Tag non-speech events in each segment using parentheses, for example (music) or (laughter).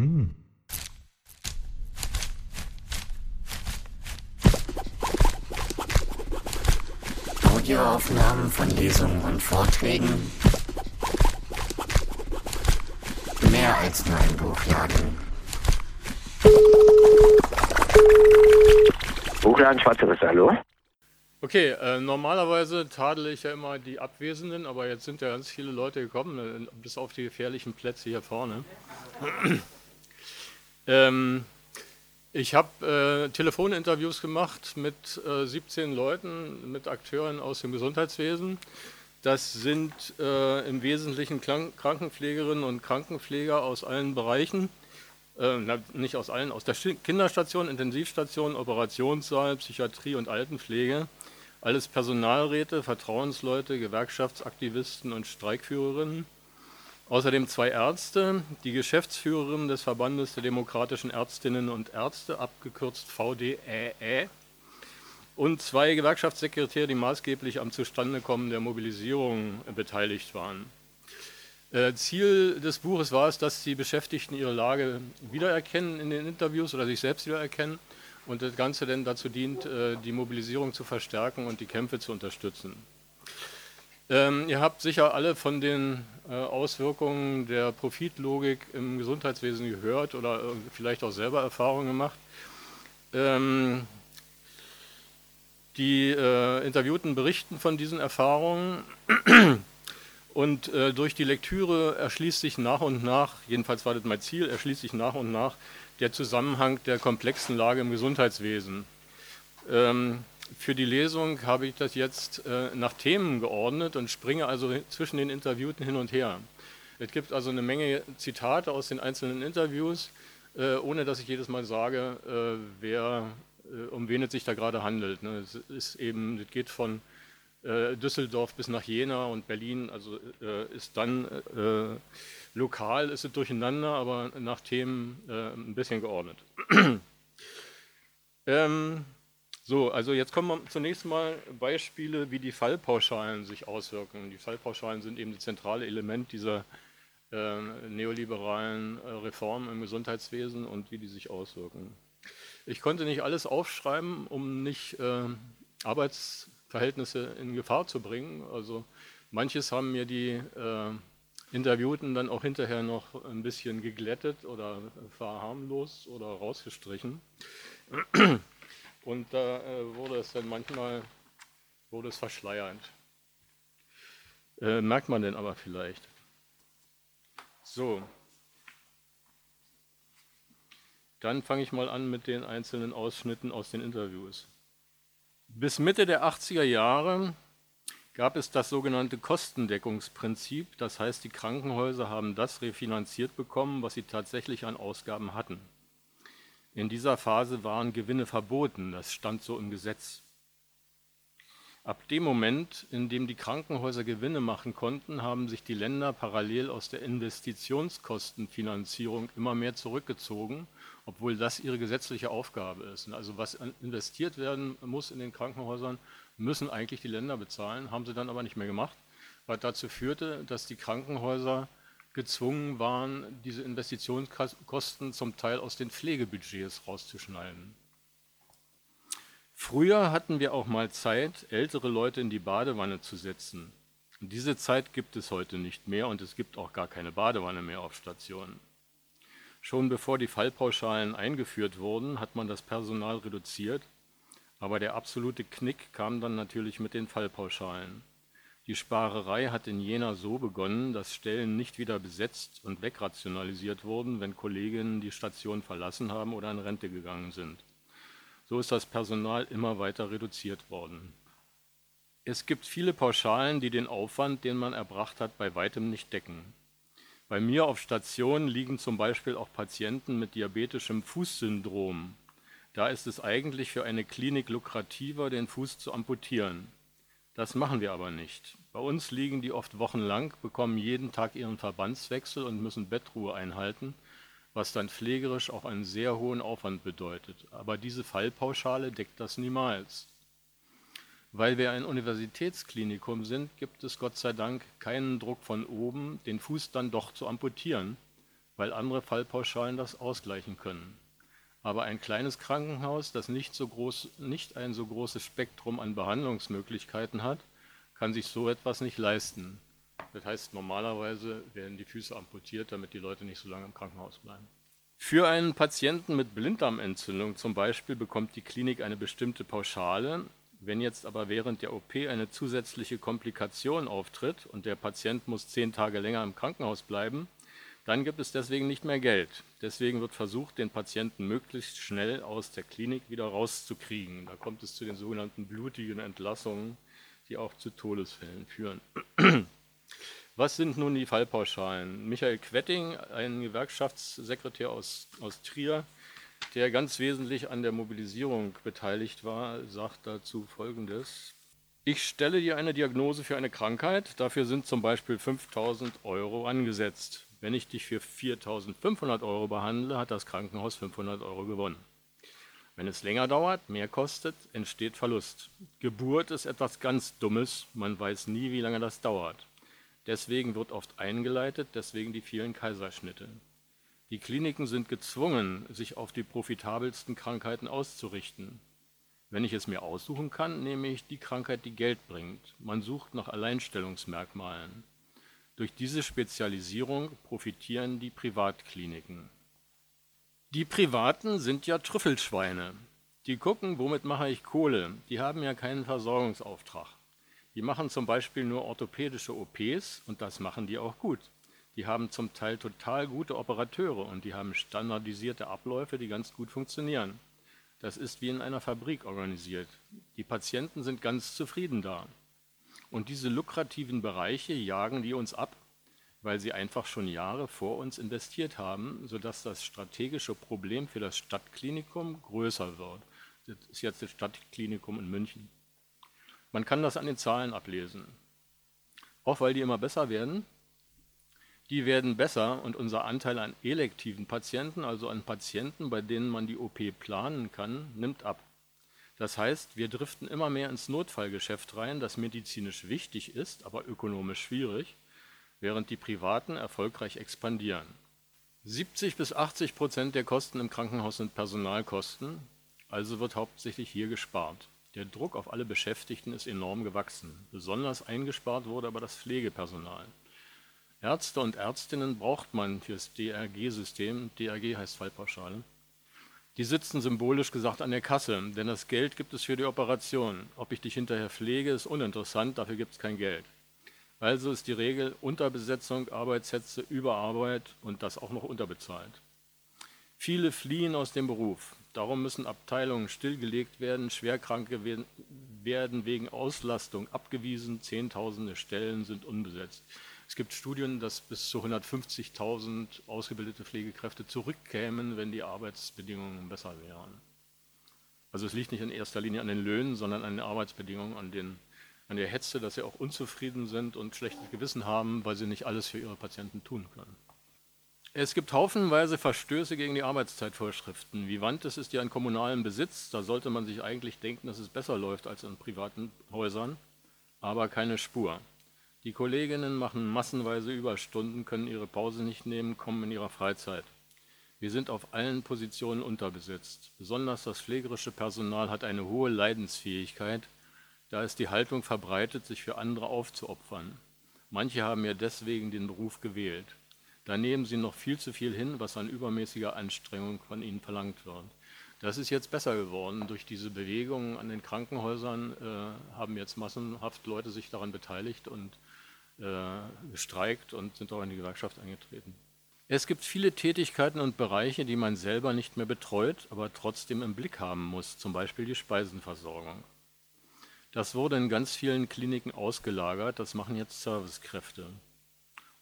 Hm. Audioaufnahmen von Lesungen und Vorträgen. Mehr als nur ein Buchladen. Buchladen Schwarzeres, hallo? Okay, äh, normalerweise tadele ich ja immer die Abwesenden, aber jetzt sind ja ganz viele Leute gekommen, äh, bis auf die gefährlichen Plätze hier vorne. Ähm, ich habe äh, Telefoninterviews gemacht mit äh, 17 Leuten, mit Akteuren aus dem Gesundheitswesen. Das sind äh, im Wesentlichen Krank Krankenpflegerinnen und Krankenpfleger aus allen Bereichen. Äh, na, nicht aus allen, aus der Kinderstation, Intensivstation, Operationssaal, Psychiatrie und Altenpflege. Alles Personalräte, Vertrauensleute, Gewerkschaftsaktivisten und Streikführerinnen. Außerdem zwei Ärzte, die Geschäftsführerin des Verbandes der demokratischen Ärztinnen und Ärzte, abgekürzt VDÄE, und zwei Gewerkschaftssekretäre, die maßgeblich am Zustandekommen der Mobilisierung beteiligt waren. Äh, Ziel des Buches war es, dass die Beschäftigten ihre Lage wiedererkennen in den Interviews oder sich selbst wiedererkennen und das Ganze dann dazu dient, äh, die Mobilisierung zu verstärken und die Kämpfe zu unterstützen. Ähm, ihr habt sicher alle von den äh, Auswirkungen der Profitlogik im Gesundheitswesen gehört oder äh, vielleicht auch selber Erfahrungen gemacht. Ähm, die äh, Interviewten berichten von diesen Erfahrungen (clears throat) und äh, durch die Lektüre erschließt sich nach und nach, jedenfalls war das mein Ziel, erschließt sich nach und nach der Zusammenhang der komplexen Lage im Gesundheitswesen. Ähm, für die Lesung habe ich das jetzt äh, nach Themen geordnet und springe also zwischen den Interviewten hin und her. Es gibt also eine Menge Zitate aus den einzelnen Interviews, äh, ohne dass ich jedes Mal sage, äh, wer, äh, um wen es sich da gerade handelt. Ne? Es ist eben, es geht von äh, Düsseldorf bis nach Jena und Berlin, also äh, ist dann lokal ist es durcheinander, aber nach Themen ein bisschen geordnet. (clears throat) ähm, so, also jetzt kommen wir zunächst mal Beispiele, wie die Fallpauschalen sich auswirken. Die Fallpauschalen sind eben das zentrale Element dieser äh, neoliberalen äh, Reformen im Gesundheitswesen und wie die sich auswirken. Ich konnte nicht alles aufschreiben, um nicht äh, Arbeitsverhältnisse in Gefahr zu bringen. Also manches haben mir die äh, Interviewten dann auch hinterher noch ein bisschen geglättet oder verharmlost oder rausgestrichen. Und da äh, wurde es dann manchmal wurde es verschleiernd. Äh, merkt man denn aber vielleicht. So. Dann fange ich mal an mit den einzelnen Ausschnitten aus den Interviews. Bis Mitte der 80er Jahre gab es das sogenannte Kostendeckungsprinzip. Das heißt, die Krankenhäuser haben das refinanziert bekommen, was sie tatsächlich an Ausgaben hatten. In dieser Phase waren Gewinne verboten, das stand so im Gesetz. Ab dem Moment, in dem die Krankenhäuser Gewinne machen konnten, haben sich die Länder parallel aus der Investitionskostenfinanzierung immer mehr zurückgezogen, obwohl das ihre gesetzliche Aufgabe ist. Also was investiert werden muss in den Krankenhäusern, müssen eigentlich die Länder bezahlen, haben sie dann aber nicht mehr gemacht, was dazu führte, dass die Krankenhäuser gezwungen waren, diese Investitionskosten zum Teil aus den Pflegebudgets rauszuschneiden. Früher hatten wir auch mal Zeit, ältere Leute in die Badewanne zu setzen. diese Zeit gibt es heute nicht mehr und es gibt auch gar keine Badewanne mehr auf Stationen. Schon bevor die Fallpauschalen eingeführt wurden, hat man das Personal reduziert aber der absolute Knick kam dann natürlich mit den Fallpauschalen. Die Sparerei hat in Jena so begonnen, dass Stellen nicht wieder besetzt und wegrationalisiert wurden, wenn Kolleginnen die Station verlassen haben oder in Rente gegangen sind. So ist das Personal immer weiter reduziert worden. Es gibt viele Pauschalen, die den Aufwand, den man erbracht hat, bei weitem nicht decken. Bei mir auf Station liegen zum Beispiel auch Patienten mit diabetischem Fußsyndrom, da ist es eigentlich für eine Klinik lukrativer, den Fuß zu amputieren. Das machen wir aber nicht. Bei uns liegen die oft wochenlang, bekommen jeden Tag ihren Verbandswechsel und müssen Bettruhe einhalten, was dann pflegerisch auch einen sehr hohen Aufwand bedeutet. Aber diese Fallpauschale deckt das niemals. Weil wir ein Universitätsklinikum sind, gibt es Gott sei Dank keinen Druck von oben, den Fuß dann doch zu amputieren, weil andere Fallpauschalen das ausgleichen können. Aber ein kleines Krankenhaus, das nicht, so groß, nicht ein so großes Spektrum an Behandlungsmöglichkeiten hat, kann sich so etwas nicht leisten. Das heißt, normalerweise werden die Füße amputiert, damit die Leute nicht so lange im Krankenhaus bleiben. Für einen Patienten mit Blinddarmentzündung zum Beispiel bekommt die Klinik eine bestimmte Pauschale. Wenn jetzt aber während der OP eine zusätzliche Komplikation auftritt und der Patient muss zehn Tage länger im Krankenhaus bleiben, dann gibt es deswegen nicht mehr Geld. Deswegen wird versucht, den Patienten möglichst schnell aus der Klinik wieder rauszukriegen. Da kommt es zu den sogenannten blutigen Entlassungen, die auch zu Todesfällen führen. (clears throat) Was sind nun die Fallpauschalen? Michael Quetting, ein Gewerkschaftssekretär aus, aus Trier, der ganz wesentlich an der Mobilisierung beteiligt war, sagt dazu Folgendes. Ich stelle dir eine Diagnose für eine Krankheit, dafür sind zum Beispiel 5000 Euro angesetzt. Wenn ich dich für 4500 Euro behandle, hat das Krankenhaus 500 Euro gewonnen. Wenn es länger dauert, mehr kostet, entsteht Verlust. Geburt ist etwas ganz Dummes, man weiß nie, wie lange das dauert. Deswegen wird oft eingeleitet, deswegen die vielen Kaiserschnitte. Die Kliniken sind gezwungen, sich auf die profitabelsten Krankheiten auszurichten. Wenn ich es mir aussuchen kann, nehme ich die Krankheit, die Geld bringt. Man sucht nach Alleinstellungsmerkmalen. Durch diese Spezialisierung profitieren die Privatkliniken. Die Privaten sind ja Trüffelschweine. Die gucken, womit mache ich Kohle. Die haben ja keinen Versorgungsauftrag. Die machen zum Beispiel nur orthopädische OPs und das machen die auch gut. Die haben zum Teil total gute Operateure und die haben standardisierte Abläufe, die ganz gut funktionieren. Das ist wie in einer Fabrik organisiert. Die Patienten sind ganz zufrieden da. Und diese lukrativen Bereiche jagen die uns ab, weil sie einfach schon Jahre vor uns investiert haben, sodass das strategische Problem für das Stadtklinikum größer wird. Das ist jetzt das Stadtklinikum in München. Man kann das an den Zahlen ablesen. Auch weil die immer besser werden. Die werden besser und unser Anteil an elektiven Patienten, also an Patienten, bei denen man die OP planen kann, nimmt ab. Das heißt, wir driften immer mehr ins Notfallgeschäft rein, das medizinisch wichtig ist, aber ökonomisch schwierig, während die Privaten erfolgreich expandieren. 70 bis 80 Prozent der Kosten im Krankenhaus sind Personalkosten, also wird hauptsächlich hier gespart. Der Druck auf alle Beschäftigten ist enorm gewachsen. Besonders eingespart wurde aber das Pflegepersonal. Ärzte und Ärztinnen braucht man fürs DRG-System. DRG heißt Fallpauschale. Die sitzen symbolisch gesagt an der Kasse, denn das Geld gibt es für die Operation. Ob ich dich hinterher pflege, ist uninteressant, dafür gibt es kein Geld. Also ist die Regel Unterbesetzung, Arbeitssätze, Überarbeit und das auch noch unterbezahlt. Viele fliehen aus dem Beruf. Darum müssen Abteilungen stillgelegt werden, Schwerkranke werden wegen Auslastung abgewiesen, Zehntausende Stellen sind unbesetzt. Es gibt Studien, dass bis zu 150.000 ausgebildete Pflegekräfte zurückkämen, wenn die Arbeitsbedingungen besser wären. Also es liegt nicht in erster Linie an den Löhnen, sondern an den Arbeitsbedingungen, an, den, an der Hetze, dass sie auch unzufrieden sind und schlechtes Gewissen haben, weil sie nicht alles für ihre Patienten tun können. Es gibt haufenweise Verstöße gegen die Arbeitszeitvorschriften. Vivantes ist ja in kommunalem Besitz. Da sollte man sich eigentlich denken, dass es besser läuft als in privaten Häusern. Aber keine Spur. Die Kolleginnen machen massenweise Überstunden, können ihre Pause nicht nehmen, kommen in ihrer Freizeit. Wir sind auf allen Positionen unterbesetzt. Besonders das pflegerische Personal hat eine hohe Leidensfähigkeit. Da ist die Haltung verbreitet, sich für andere aufzuopfern. Manche haben ja deswegen den Beruf gewählt. Da nehmen sie noch viel zu viel hin, was an übermäßiger Anstrengung von ihnen verlangt wird. Das ist jetzt besser geworden. Durch diese Bewegungen an den Krankenhäusern äh, haben jetzt massenhaft Leute sich daran beteiligt und äh, gestreikt und sind auch in die Gewerkschaft eingetreten. Es gibt viele Tätigkeiten und Bereiche, die man selber nicht mehr betreut, aber trotzdem im Blick haben muss, zum Beispiel die Speisenversorgung. Das wurde in ganz vielen Kliniken ausgelagert, das machen jetzt Servicekräfte.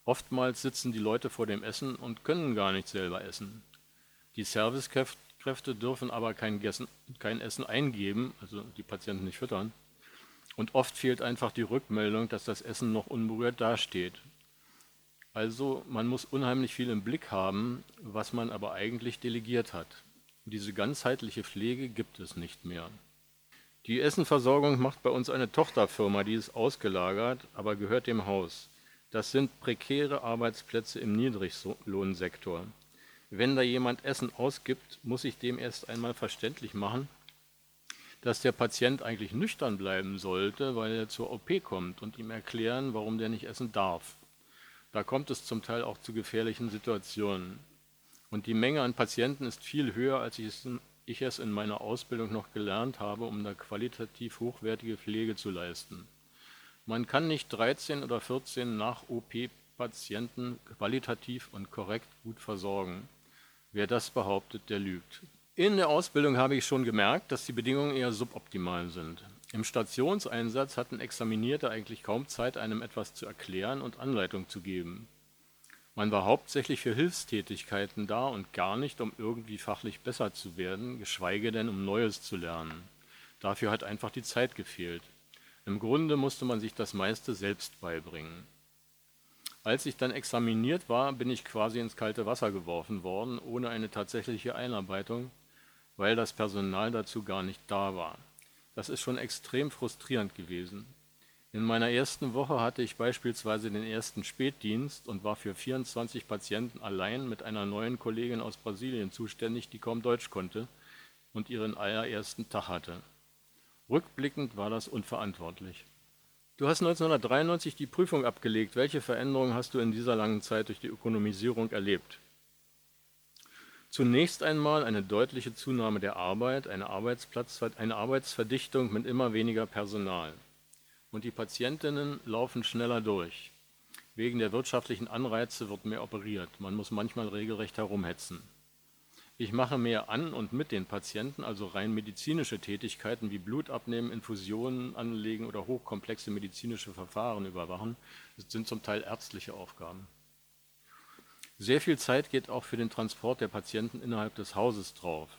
Oftmals sitzen die Leute vor dem Essen und können gar nicht selber essen. Die Servicekräfte dürfen aber kein, Gessen, kein Essen eingeben, also die Patienten nicht füttern. Und oft fehlt einfach die Rückmeldung, dass das Essen noch unberührt dasteht. Also man muss unheimlich viel im Blick haben, was man aber eigentlich delegiert hat. Diese ganzheitliche Pflege gibt es nicht mehr. Die Essenversorgung macht bei uns eine Tochterfirma, die ist ausgelagert, aber gehört dem Haus. Das sind prekäre Arbeitsplätze im Niedriglohnsektor. Wenn da jemand Essen ausgibt, muss ich dem erst einmal verständlich machen, dass der Patient eigentlich nüchtern bleiben sollte, weil er zur OP kommt und ihm erklären, warum der nicht essen darf. Da kommt es zum Teil auch zu gefährlichen Situationen. Und die Menge an Patienten ist viel höher, als ich es, ich es in meiner Ausbildung noch gelernt habe, um da qualitativ hochwertige Pflege zu leisten. Man kann nicht 13 oder 14 nach-OP-Patienten qualitativ und korrekt gut versorgen. Wer das behauptet, der lügt. In der Ausbildung habe ich schon gemerkt, dass die Bedingungen eher suboptimal sind. Im Stationseinsatz hatten Examinierte eigentlich kaum Zeit, einem etwas zu erklären und Anleitung zu geben. Man war hauptsächlich für Hilfstätigkeiten da und gar nicht, um irgendwie fachlich besser zu werden, geschweige denn um Neues zu lernen. Dafür hat einfach die Zeit gefehlt. Im Grunde musste man sich das meiste selbst beibringen. Als ich dann examiniert war, bin ich quasi ins kalte Wasser geworfen worden, ohne eine tatsächliche Einarbeitung, weil das Personal dazu gar nicht da war. Das ist schon extrem frustrierend gewesen. In meiner ersten Woche hatte ich beispielsweise den ersten Spätdienst und war für 24 Patienten allein mit einer neuen Kollegin aus Brasilien zuständig, die kaum Deutsch konnte und ihren allerersten Tag hatte. Rückblickend war das unverantwortlich. Du hast 1993 die Prüfung abgelegt. Welche Veränderungen hast du in dieser langen Zeit durch die Ökonomisierung erlebt? Zunächst einmal eine deutliche Zunahme der Arbeit, eine, Arbeitsplatz, eine Arbeitsverdichtung mit immer weniger Personal und die Patientinnen laufen schneller durch. Wegen der wirtschaftlichen Anreize wird mehr operiert. Man muss manchmal regelrecht herumhetzen. Ich mache mehr an und mit den Patienten, also rein medizinische Tätigkeiten wie Blut abnehmen, Infusionen anlegen oder hochkomplexe medizinische Verfahren überwachen. Das sind zum Teil ärztliche Aufgaben. Sehr viel Zeit geht auch für den Transport der Patienten innerhalb des Hauses drauf.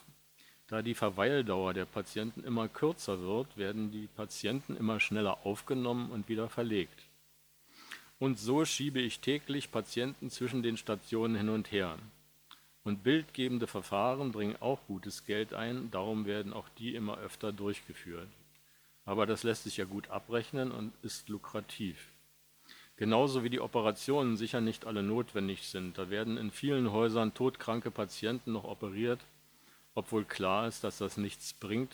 Da die Verweildauer der Patienten immer kürzer wird, werden die Patienten immer schneller aufgenommen und wieder verlegt. Und so schiebe ich täglich Patienten zwischen den Stationen hin und her. Und bildgebende Verfahren bringen auch gutes Geld ein, darum werden auch die immer öfter durchgeführt. Aber das lässt sich ja gut abrechnen und ist lukrativ. Genauso wie die Operationen sicher nicht alle notwendig sind. Da werden in vielen Häusern todkranke Patienten noch operiert, obwohl klar ist, dass das nichts bringt,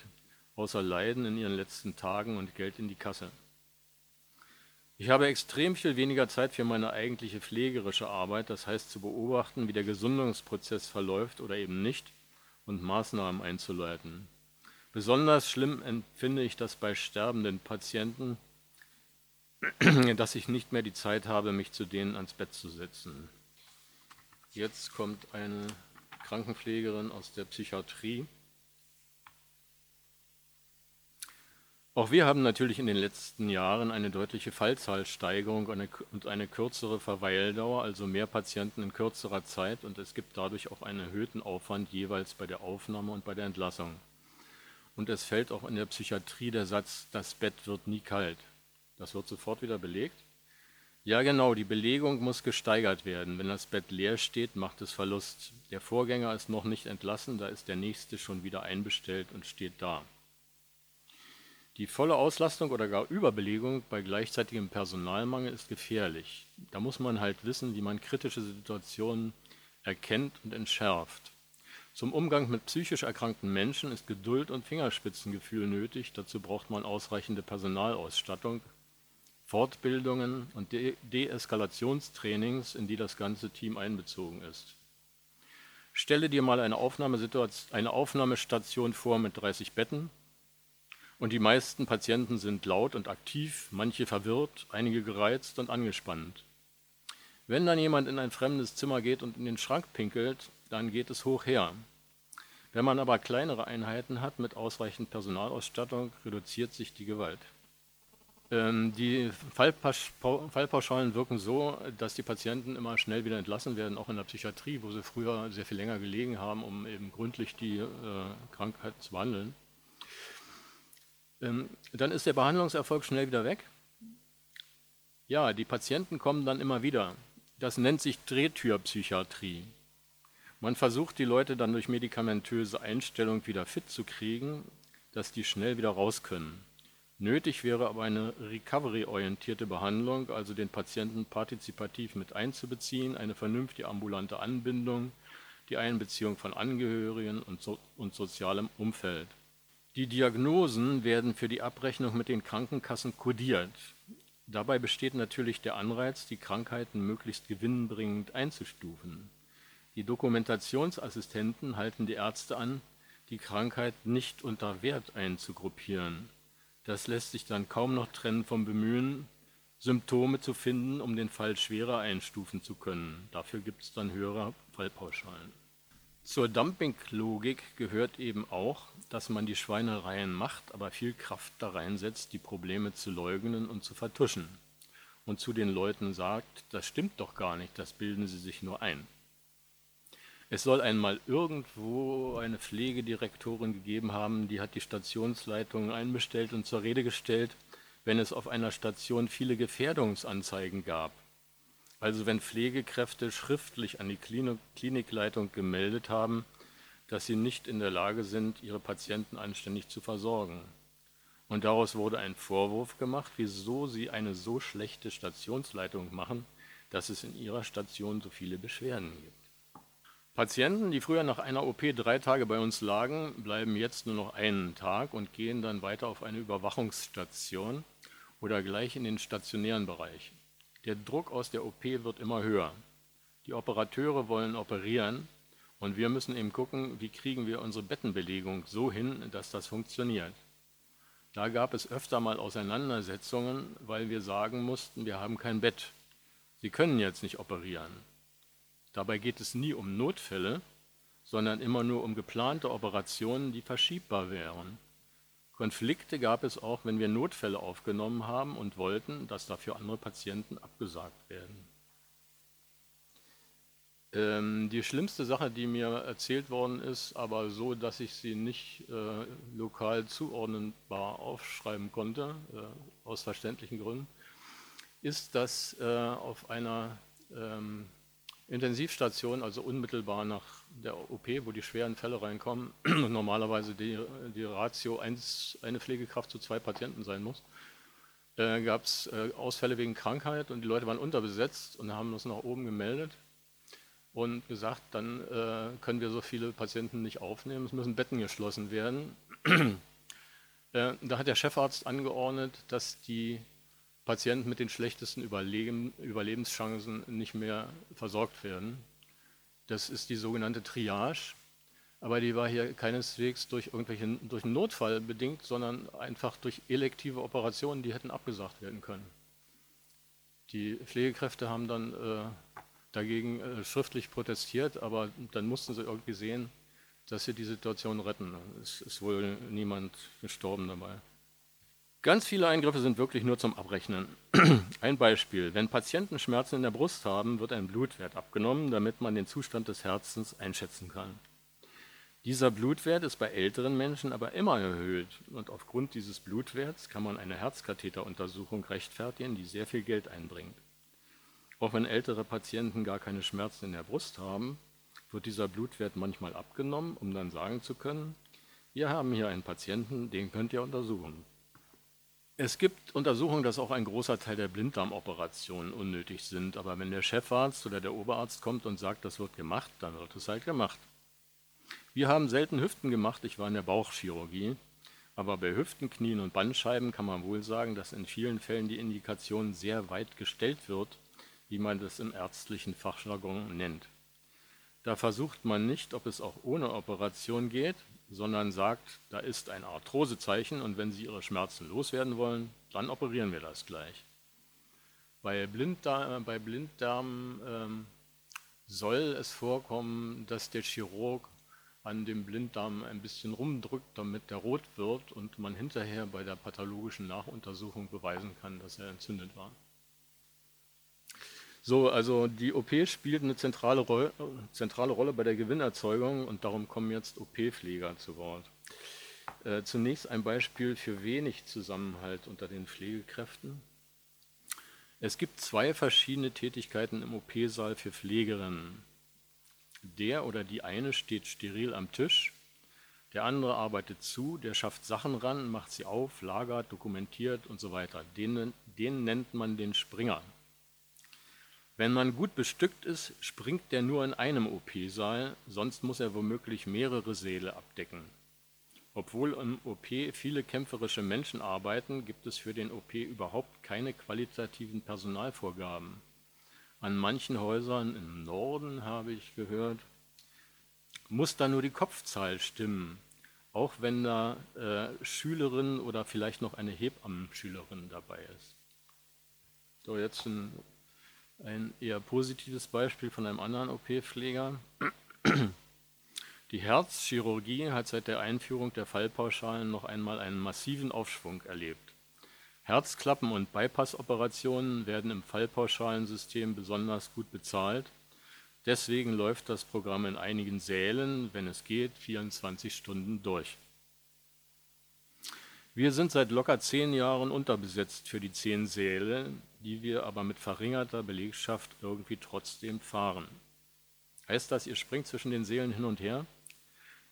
außer Leiden in ihren letzten Tagen und Geld in die Kasse. Ich habe extrem viel weniger Zeit für meine eigentliche pflegerische Arbeit, das heißt zu beobachten, wie der Gesundungsprozess verläuft oder eben nicht und Maßnahmen einzuleiten. Besonders schlimm empfinde ich das bei sterbenden Patienten, (clears throat) dass ich nicht mehr die Zeit habe, mich zu denen ans Bett zu setzen. Jetzt kommt eine Krankenpflegerin aus der Psychiatrie. Auch wir haben natürlich in den letzten Jahren eine deutliche Fallzahlsteigerung und eine kürzere Verweildauer, also mehr Patienten in kürzerer Zeit und es gibt dadurch auch einen erhöhten Aufwand jeweils bei der Aufnahme und bei der Entlassung. Und es fällt auch in der Psychiatrie der Satz, das Bett wird nie kalt. Das wird sofort wieder belegt. Ja, genau, die Belegung muss gesteigert werden. Wenn das Bett leer steht, macht es Verlust. Der Vorgänger ist noch nicht entlassen, da ist der nächste schon wieder einbestellt und steht da. Die volle Auslastung oder gar Überbelegung bei gleichzeitigem Personalmangel ist gefährlich. Da muss man halt wissen, wie man kritische Situationen erkennt und entschärft. Zum Umgang mit psychisch erkrankten Menschen ist Geduld und Fingerspitzengefühl nötig. Dazu braucht man ausreichende Personalausstattung, Fortbildungen und De Deeskalationstrainings, in die das ganze Team einbezogen ist. Stelle dir mal eine, eine Aufnahmestation vor mit 30 Betten und die meisten Patienten sind laut und aktiv, manche verwirrt, einige gereizt und angespannt. Wenn dann jemand in ein fremdes Zimmer geht und in den Schrank pinkelt, dann geht es hoch her. Wenn man aber kleinere Einheiten hat mit ausreichend Personalausstattung, reduziert sich die Gewalt. Ähm, die Fallpauschalen wirken so, dass die Patienten immer schnell wieder entlassen werden, auch in der Psychiatrie, wo sie früher sehr viel länger gelegen haben, um eben gründlich die äh, Krankheit zu behandeln. Ähm, dann ist der Behandlungserfolg schnell wieder weg. Ja, die Patienten kommen dann immer wieder. Das nennt sich Drehtürpsychiatrie. Man versucht die Leute dann durch medikamentöse Einstellung wieder fit zu kriegen, dass die schnell wieder raus können. Nötig wäre aber eine recovery-orientierte Behandlung, also den Patienten partizipativ mit einzubeziehen, eine vernünftige ambulante Anbindung, die Einbeziehung von Angehörigen und, so und sozialem Umfeld. Die Diagnosen werden für die Abrechnung mit den Krankenkassen kodiert. Dabei besteht natürlich der Anreiz, die Krankheiten möglichst gewinnbringend einzustufen. Die Dokumentationsassistenten halten die Ärzte an, die Krankheit nicht unter Wert einzugruppieren. Das lässt sich dann kaum noch trennen vom Bemühen, Symptome zu finden, um den Fall schwerer einstufen zu können. Dafür gibt es dann höhere Fallpauschalen. Zur Dumpinglogik gehört eben auch, dass man die Schweinereien macht, aber viel Kraft da reinsetzt, die Probleme zu leugnen und zu vertuschen. Und zu den Leuten sagt, das stimmt doch gar nicht, das bilden sie sich nur ein. Es soll einmal irgendwo eine Pflegedirektorin gegeben haben, die hat die Stationsleitung einbestellt und zur Rede gestellt, wenn es auf einer Station viele Gefährdungsanzeigen gab. Also wenn Pflegekräfte schriftlich an die Klinikleitung gemeldet haben, dass sie nicht in der Lage sind, ihre Patienten anständig zu versorgen. Und daraus wurde ein Vorwurf gemacht, wieso sie eine so schlechte Stationsleitung machen, dass es in ihrer Station so viele Beschwerden gibt. Patienten, die früher nach einer OP drei Tage bei uns lagen, bleiben jetzt nur noch einen Tag und gehen dann weiter auf eine Überwachungsstation oder gleich in den stationären Bereich. Der Druck aus der OP wird immer höher. Die Operateure wollen operieren und wir müssen eben gucken, wie kriegen wir unsere Bettenbelegung so hin, dass das funktioniert. Da gab es öfter mal Auseinandersetzungen, weil wir sagen mussten, wir haben kein Bett. Sie können jetzt nicht operieren. Dabei geht es nie um Notfälle, sondern immer nur um geplante Operationen, die verschiebbar wären. Konflikte gab es auch, wenn wir Notfälle aufgenommen haben und wollten, dass dafür andere Patienten abgesagt werden. Ähm, die schlimmste Sache, die mir erzählt worden ist, aber so, dass ich sie nicht äh, lokal zuordnenbar aufschreiben konnte, äh, aus verständlichen Gründen, ist, dass äh, auf einer ähm, Intensivstation, also unmittelbar nach der OP, wo die schweren Fälle reinkommen (clears throat) und normalerweise die, die Ratio eins, eine Pflegekraft zu zwei Patienten sein muss, äh, gab es äh, Ausfälle wegen Krankheit und die Leute waren unterbesetzt und haben uns nach oben gemeldet und gesagt, dann äh, können wir so viele Patienten nicht aufnehmen, es müssen Betten geschlossen werden. (clears throat) Äh, da hat der Chefarzt angeordnet, dass die Patienten mit den schlechtesten Überleben, Überlebenschancen nicht mehr versorgt werden. Das ist die sogenannte Triage, aber die war hier keineswegs durch irgendwelchen durch einen Notfall bedingt, sondern einfach durch elektive Operationen, die hätten abgesagt werden können. Die Pflegekräfte haben dann äh, dagegen äh, schriftlich protestiert, aber dann mussten sie irgendwie sehen, dass sie die Situation retten. Es ist wohl niemand gestorben dabei. Ganz viele Eingriffe sind wirklich nur zum Abrechnen. (clears throat) Ein Beispiel. Wenn Patienten Schmerzen in der Brust haben, wird ein Blutwert abgenommen, damit man den Zustand des Herzens einschätzen kann. Dieser Blutwert ist bei älteren Menschen aber immer erhöht und aufgrund dieses Blutwerts kann man eine Herzkatheteruntersuchung rechtfertigen, die sehr viel Geld einbringt. Auch wenn ältere Patienten gar keine Schmerzen in der Brust haben, wird dieser Blutwert manchmal abgenommen, um dann sagen zu können, wir haben hier einen Patienten, den könnt ihr untersuchen. Es gibt Untersuchungen, dass auch ein großer Teil der Blinddarmoperationen unnötig sind. Aber wenn der Chefarzt oder der Oberarzt kommt und sagt, das wird gemacht, dann wird es halt gemacht. Wir haben selten Hüften gemacht. Ich war in der Bauchchirurgie. Aber bei Hüften, Knien und Bandscheiben kann man wohl sagen, dass in vielen Fällen die Indikation sehr weit gestellt wird, wie man das im ärztlichen Fachjargon nennt. Da versucht man nicht, ob es auch ohne Operation geht, sondern sagt, da ist ein Arthrosezeichen und wenn Sie Ihre Schmerzen loswerden wollen, dann operieren wir das gleich. Bei, Blinddarm, bei Blinddarm ähm, soll es vorkommen, dass der Chirurg an dem Blinddarm ein bisschen rumdrückt, damit der rot wird und man hinterher bei der pathologischen Nachuntersuchung beweisen kann, dass er entzündet war. So, also die OP spielt eine zentrale, Roll zentrale Rolle bei der Gewinnerzeugung und darum kommen jetzt OP-Pfleger zu Wort. Äh, zunächst ein Beispiel für wenig Zusammenhalt unter den Pflegekräften. Es gibt zwei verschiedene Tätigkeiten im OP-Saal für Pflegerinnen. Der oder die eine steht steril am Tisch, Der andere arbeitet zu, der schafft Sachen ran, macht sie auf, lagert, dokumentiert und so weiter. Den, den nennt man den Springer. Wenn man gut bestückt ist, springt der nur in einem OP-Saal, sonst muss er womöglich mehrere Säle abdecken. Obwohl im OP viele kämpferische Menschen arbeiten, gibt es für den OP überhaupt keine qualitativen Personalvorgaben. An manchen Häusern im Norden, habe ich gehört, muss da nur die Kopfzahl stimmen, auch wenn da äh, Schülerin oder vielleicht noch eine Hebammenschülerin dabei ist. So, jetzt ein ein eher positives Beispiel von einem anderen OP-Pfleger. Die Herzchirurgie hat seit der Einführung der Fallpauschalen noch einmal einen massiven Aufschwung erlebt. Herzklappen- und Bypass-Operationen werden im Fallpauschalensystem besonders gut bezahlt. Deswegen läuft das Programm in einigen Sälen, wenn es geht, 24 Stunden durch. Wir sind seit locker zehn Jahren unterbesetzt für die zehn Säle, die wir aber mit verringerter Belegschaft irgendwie trotzdem fahren. Heißt das, ihr springt zwischen den Seelen hin und her?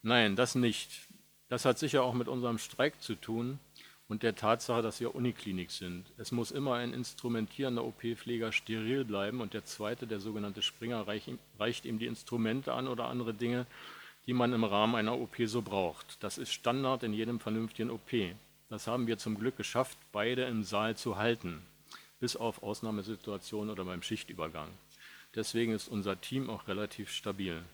Nein, das nicht. Das hat sicher auch mit unserem Streik zu tun und der Tatsache, dass wir Uniklinik sind. Es muss immer ein instrumentierender OP-Pfleger steril bleiben und der zweite, der sogenannte Springer, reicht ihm die Instrumente an oder andere Dinge, die man im Rahmen einer OP so braucht. Das ist Standard in jedem vernünftigen OP. Das haben wir zum Glück geschafft, beide im Saal zu halten bis auf Ausnahmesituationen oder beim Schichtübergang. Deswegen ist unser Team auch relativ stabil.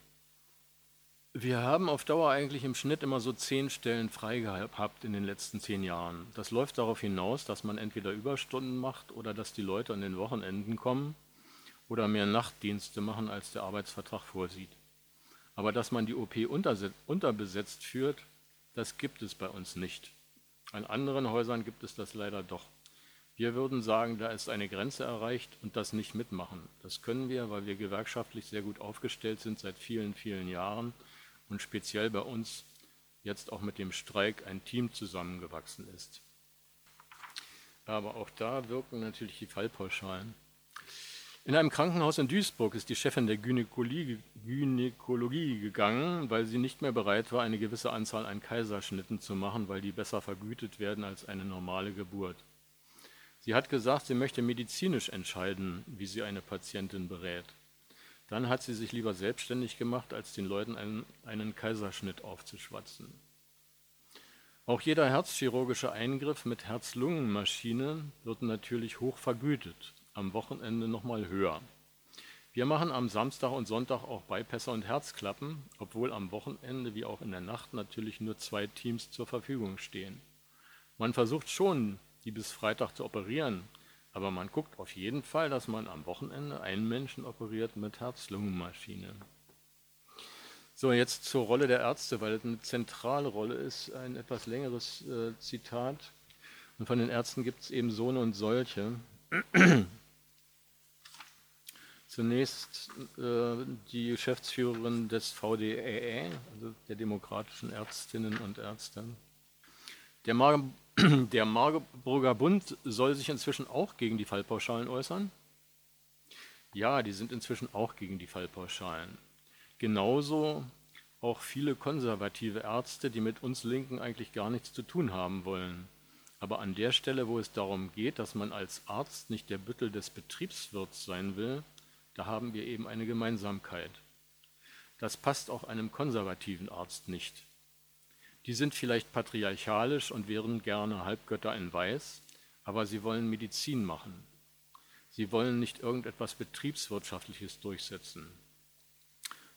Wir haben auf Dauer eigentlich im Schnitt immer so zehn Stellen frei gehabt in den letzten zehn Jahren. Das läuft darauf hinaus, dass man entweder Überstunden macht oder dass die Leute an den Wochenenden kommen oder mehr Nachtdienste machen, als der Arbeitsvertrag vorsieht. Aber dass man die OP unterbesetzt führt, das gibt es bei uns nicht. An anderen Häusern gibt es das leider doch. Wir würden sagen, da ist eine Grenze erreicht und das nicht mitmachen. Das können wir, weil wir gewerkschaftlich sehr gut aufgestellt sind seit vielen, vielen Jahren und speziell bei uns jetzt auch mit dem Streik ein Team zusammengewachsen ist. Aber auch da wirken natürlich die Fallpauschalen. In einem Krankenhaus in Duisburg ist die Chefin der Gynäkologie, gegangen, weil sie nicht mehr bereit war, eine gewisse Anzahl an Kaiserschnitten zu machen, weil die besser vergütet werden als eine normale Geburt. Sie hat gesagt, sie möchte medizinisch entscheiden, wie sie eine Patientin berät. Dann hat sie sich lieber selbstständig gemacht, als den Leuten einen, einen Kaiserschnitt aufzuschwatzen. Auch jeder herzchirurgische Eingriff mit Herz-Lungen-Maschine wird natürlich hoch vergütet, am Wochenende nochmal höher. Wir machen am Samstag und Sonntag auch Bypässe und Herzklappen, obwohl am Wochenende wie auch in der Nacht natürlich nur zwei Teams zur Verfügung stehen. Man versucht schon, die bis Freitag zu operieren. Aber man guckt auf jeden Fall, dass man am Wochenende einen Menschen operiert mit Herz-Lungen-Maschine. So, jetzt zur Rolle der Ärzte, weil es eine zentrale Rolle ist, ein etwas längeres äh, Zitat. Und von den Ärzten gibt es eben so und solche. (clears throat) Zunächst äh, die Geschäftsführerin des VDEE, also der Demokratischen Ärztinnen und Ärzte. Der (clears throat) der Marburger Bund soll sich inzwischen auch gegen die Fallpauschalen äußern? Ja, die sind inzwischen auch gegen die Fallpauschalen. Genauso auch viele konservative Ärzte, die mit uns Linken eigentlich gar nichts zu tun haben wollen. Aber an der Stelle, wo es darum geht, dass man als Arzt nicht der Büttel des Betriebswirts sein will, da haben wir eben eine Gemeinsamkeit. Das passt auch einem konservativen Arzt nicht. Die sind vielleicht patriarchalisch und wären gerne Halbgötter in Weiß, aber sie wollen Medizin machen. Sie wollen nicht irgendetwas Betriebswirtschaftliches durchsetzen.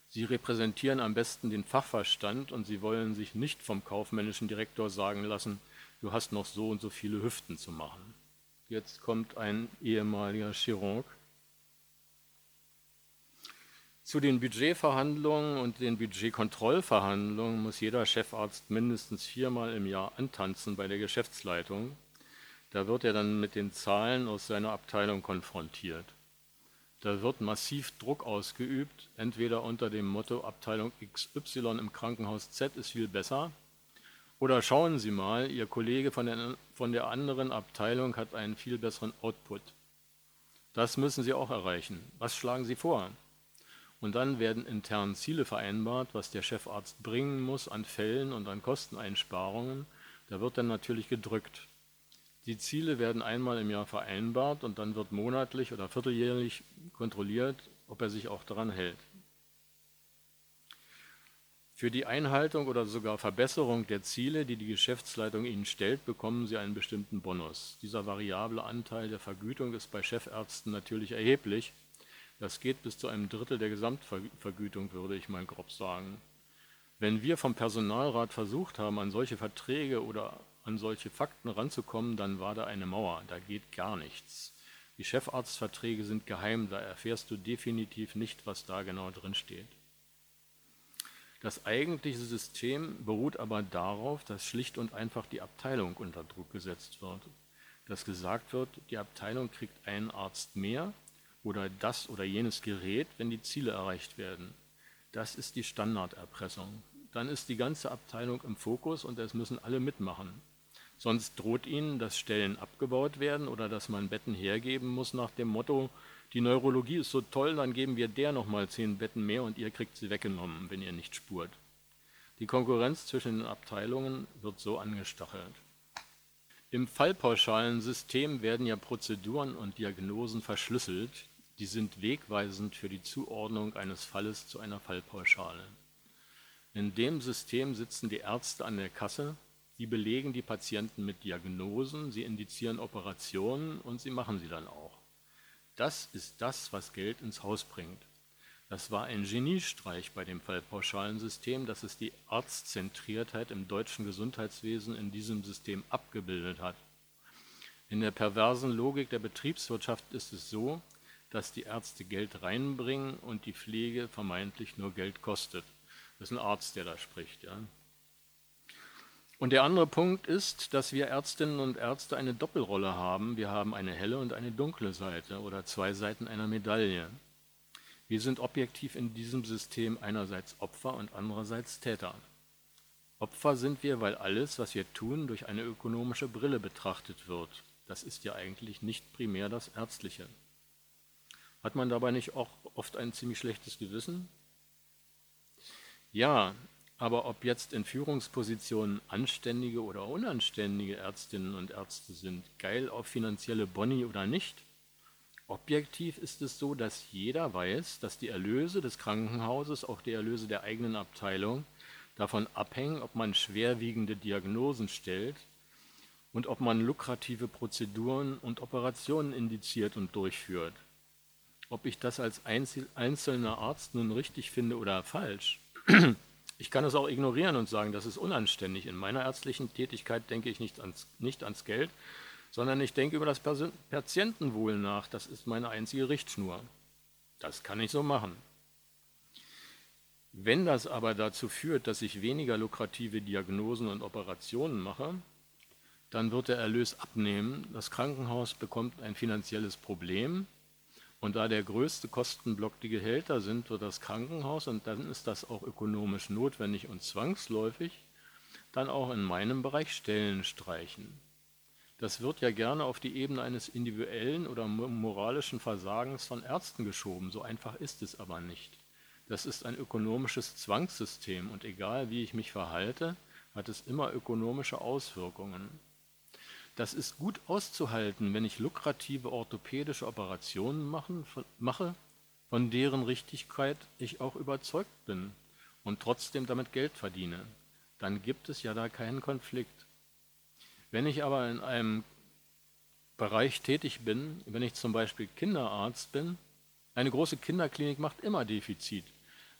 Sie repräsentieren am besten den Fachverstand und sie wollen sich nicht vom kaufmännischen Direktor sagen lassen, du hast noch so und so viele Hüften zu machen. Jetzt kommt ein ehemaliger Chirurg zu den Budgetverhandlungen und den Budgetkontrollverhandlungen muss jeder Chefarzt mindestens viermal im Jahr antanzen bei der Geschäftsleitung. Da wird er dann mit den Zahlen aus seiner Abteilung konfrontiert. Da wird massiv Druck ausgeübt, entweder unter dem Motto Abteilung XY im Krankenhaus Z ist viel besser, oder schauen Sie mal, Ihr Kollege von der, von der anderen Abteilung hat einen viel besseren Output. Das müssen Sie auch erreichen. Was schlagen Sie vor? Und dann werden intern Ziele vereinbart, was der Chefarzt bringen muss an Fällen und an Kosteneinsparungen. Da wird dann natürlich gedrückt. Die Ziele werden einmal im Jahr vereinbart und dann wird monatlich oder vierteljährlich kontrolliert, ob er sich auch daran hält. Für die Einhaltung oder sogar Verbesserung der Ziele, die die Geschäftsleitung Ihnen stellt, bekommen Sie einen bestimmten Bonus. Dieser variable Anteil der Vergütung ist bei Chefärzten natürlich erheblich. Das geht bis zu einem Drittel der Gesamtvergütung, würde ich mal grob sagen. Wenn wir vom Personalrat versucht haben, an solche Verträge oder an solche Fakten ranzukommen, dann war da eine Mauer, da geht gar nichts. Die Chefarztverträge sind geheim, da erfährst du definitiv nicht, was da genau drin steht. Das eigentliche System beruht aber darauf, dass schlicht und einfach die Abteilung unter Druck gesetzt wird. Dass gesagt wird, die Abteilung kriegt einen Arzt mehr oder das oder jenes Gerät, wenn die Ziele erreicht werden. Das ist die Standarderpressung. Dann ist die ganze Abteilung im Fokus und es müssen alle mitmachen. Sonst droht ihnen, dass Stellen abgebaut werden oder dass man Betten hergeben muss nach dem Motto, die Neurologie ist so toll, dann geben wir der nochmal zehn Betten mehr und ihr kriegt sie weggenommen, wenn ihr nicht spurt. Die Konkurrenz zwischen den Abteilungen wird so angestachelt. Im fallpauschalen System werden ja Prozeduren und Diagnosen verschlüsselt, die sind wegweisend für die Zuordnung eines Falles zu einer Fallpauschale. In dem System sitzen die Ärzte an der Kasse, die belegen die Patienten mit Diagnosen, sie indizieren Operationen und sie machen sie dann auch. Das ist das, was Geld ins Haus bringt. Das war ein Geniestreich bei dem fallpauschalen System, dass es die Arztzentriertheit im deutschen Gesundheitswesen in diesem System abgebildet hat. In der perversen Logik der Betriebswirtschaft ist es so, dass die Ärzte Geld reinbringen und die Pflege vermeintlich nur Geld kostet. Das ist ein Arzt, der da spricht. Ja. Und der andere Punkt ist, dass wir Ärztinnen und Ärzte eine Doppelrolle haben. Wir haben eine helle und eine dunkle Seite oder zwei Seiten einer Medaille. Wir sind objektiv in diesem System einerseits Opfer und andererseits Täter. Opfer sind wir, weil alles, was wir tun, durch eine ökonomische Brille betrachtet wird. Das ist ja eigentlich nicht primär das Ärztliche. Hat man dabei nicht auch oft ein ziemlich schlechtes Gewissen? Ja, aber ob jetzt in Führungspositionen anständige oder unanständige Ärztinnen und Ärzte sind, geil auf finanzielle Boni oder nicht, objektiv ist es so, dass jeder weiß, dass die Erlöse des Krankenhauses, auch die Erlöse der eigenen Abteilung, davon abhängen, ob man schwerwiegende Diagnosen stellt und ob man lukrative Prozeduren und Operationen indiziert und durchführt. Ob ich das als einzelner Arzt nun richtig finde oder falsch, ich kann es auch ignorieren und sagen, das ist unanständig. In meiner ärztlichen Tätigkeit denke ich nicht ans, nicht ans Geld, sondern ich denke über das Patientenwohl nach. Das ist meine einzige Richtschnur. Das kann ich so machen. Wenn das aber dazu führt, dass ich weniger lukrative Diagnosen und Operationen mache, dann wird der Erlös abnehmen. Das Krankenhaus bekommt ein finanzielles Problem und da der größte Kostenblock die Gehälter sind für das Krankenhaus, und dann ist das auch ökonomisch notwendig und zwangsläufig, dann auch in meinem Bereich Stellen streichen. Das wird ja gerne auf die Ebene eines individuellen oder moralischen Versagens von Ärzten geschoben. So einfach ist es aber nicht. Das ist ein ökonomisches Zwangssystem und egal wie ich mich verhalte, hat es immer ökonomische Auswirkungen. Das ist gut auszuhalten, wenn ich lukrative orthopädische Operationen machen, mache, von deren Richtigkeit ich auch überzeugt bin und trotzdem damit Geld verdiene. Dann gibt es ja da keinen Konflikt. Wenn ich aber in einem Bereich tätig bin, wenn ich zum Beispiel Kinderarzt bin, eine große Kinderklinik macht immer Defizit,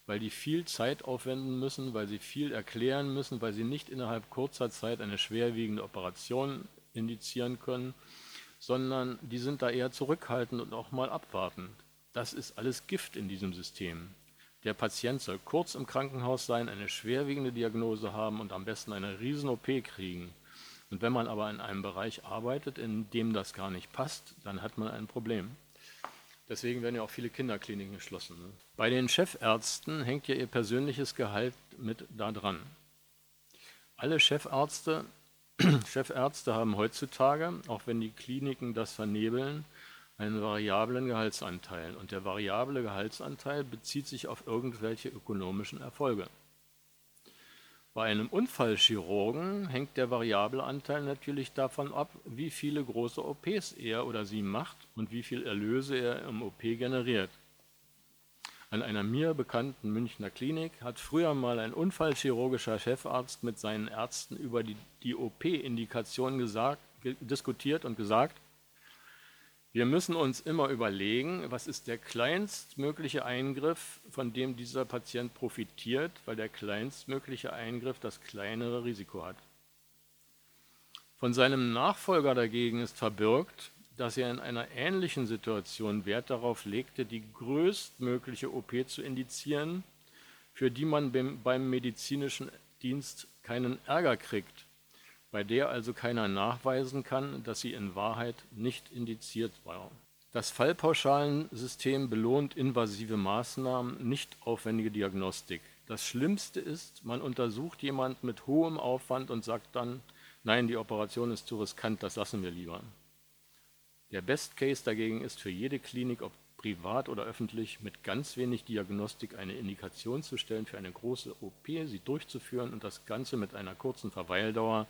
weil die viel Zeit aufwenden müssen, weil sie viel erklären müssen, weil sie nicht innerhalb kurzer Zeit eine schwerwiegende Operation indizieren können, sondern die sind da eher zurückhaltend und auch mal abwartend. Das ist alles Gift in diesem System. Der Patient soll kurz im Krankenhaus sein, eine schwerwiegende Diagnose haben und am besten eine Riesen-OP kriegen. Und wenn man aber in einem Bereich arbeitet, in dem das gar nicht passt, dann hat man ein Problem. Deswegen werden ja auch viele Kinderkliniken geschlossen. Ne? Bei den Chefärzten hängt ja ihr persönliches Gehalt mit da dran. Alle Chefärzte (clears throat) Chefärzte haben heutzutage, auch wenn die Kliniken das vernebeln, einen variablen Gehaltsanteil. Und der variable Gehaltsanteil bezieht sich auf irgendwelche ökonomischen Erfolge. Bei einem Unfallchirurgen hängt der variable Anteil natürlich davon ab, wie viele große OPs er oder sie macht und wie viel Erlöse er im OP generiert. An einer mir bekannten Münchner Klinik hat früher mal ein unfallchirurgischer Chefarzt mit seinen Ärzten über die, die OP-Indikation diskutiert und gesagt, wir müssen uns immer überlegen, was ist der kleinstmögliche Eingriff, von dem dieser Patient profitiert, weil der kleinstmögliche Eingriff das kleinere Risiko hat. Von seinem Nachfolger dagegen ist verbirgt, dass er in einer ähnlichen Situation Wert darauf legte, die größtmögliche OP zu indizieren, für die man beim medizinischen Dienst keinen Ärger kriegt bei der also keiner nachweisen kann, dass sie in Wahrheit nicht indiziert war. Das Fallpauschalensystem belohnt invasive Maßnahmen, nicht aufwendige Diagnostik. Das Schlimmste ist, man untersucht jemand mit hohem Aufwand und sagt dann, nein, die Operation ist zu riskant, das lassen wir lieber. Der Best Case dagegen ist für jede Klinik, ob privat oder öffentlich, mit ganz wenig Diagnostik eine Indikation zu stellen für eine große OP, sie durchzuführen und das Ganze mit einer kurzen Verweildauer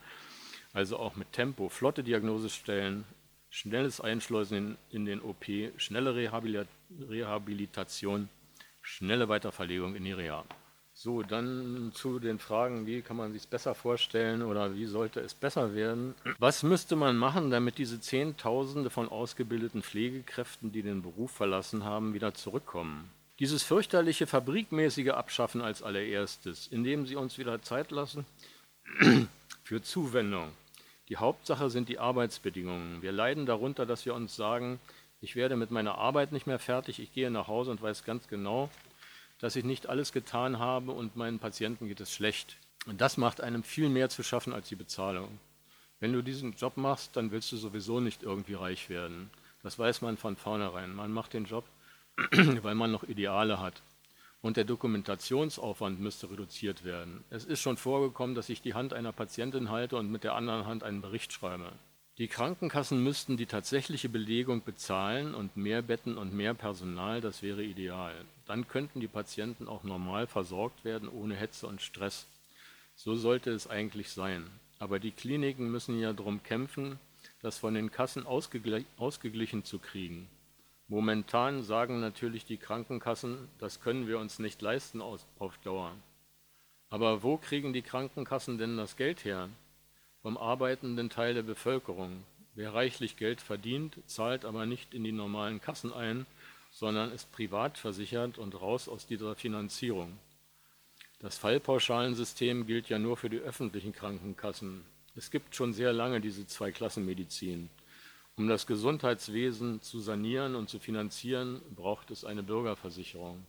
also auch mit Tempo, flotte Diagnose stellen, schnelles Einschleusen in, in den OP, schnelle Rehabilitation, schnelle Weiterverlegung in die Reha. So, dann zu den Fragen, wie kann man sich es besser vorstellen oder wie sollte es besser werden? Was müsste man machen, damit diese Zehntausende von ausgebildeten Pflegekräften, die den Beruf verlassen haben, wieder zurückkommen? Dieses fürchterliche fabrikmäßige Abschaffen als allererstes, indem sie uns wieder Zeit lassen (clears throat) für Zuwendung. Die Hauptsache sind die Arbeitsbedingungen. Wir leiden darunter, dass wir uns sagen, ich werde mit meiner Arbeit nicht mehr fertig, ich gehe nach Hause und weiß ganz genau, dass ich nicht alles getan habe und meinen Patienten geht es schlecht. Und das macht einem viel mehr zu schaffen als die Bezahlung. Wenn du diesen Job machst, dann willst du sowieso nicht irgendwie reich werden. Das weiß man von vornherein. Man macht den Job, (clears throat) weil man noch Ideale hat und der Dokumentationsaufwand müsste reduziert werden. Es ist schon vorgekommen, dass ich die Hand einer Patientin halte und mit der anderen Hand einen Bericht schreibe. Die Krankenkassen müssten die tatsächliche Belegung bezahlen und mehr Betten und mehr Personal, das wäre ideal. Dann könnten die Patienten auch normal versorgt werden, ohne Hetze und Stress. So sollte es eigentlich sein. Aber die Kliniken müssen ja darum kämpfen, das von den Kassen ausgeglichen zu kriegen. Momentan sagen natürlich die Krankenkassen, das können wir uns nicht leisten auf Dauer. Aber wo kriegen die Krankenkassen denn das Geld her? Vom arbeitenden Teil der Bevölkerung. Wer reichlich Geld verdient, zahlt aber nicht in die normalen Kassen ein, sondern ist privat versichert und raus aus dieser Finanzierung. Das Fallpauschalensystem gilt ja nur für die öffentlichen Krankenkassen. Es gibt schon sehr lange diese Zweiklassenmedizin. Um das Gesundheitswesen zu sanieren und zu finanzieren, braucht es eine Bürgerversicherung.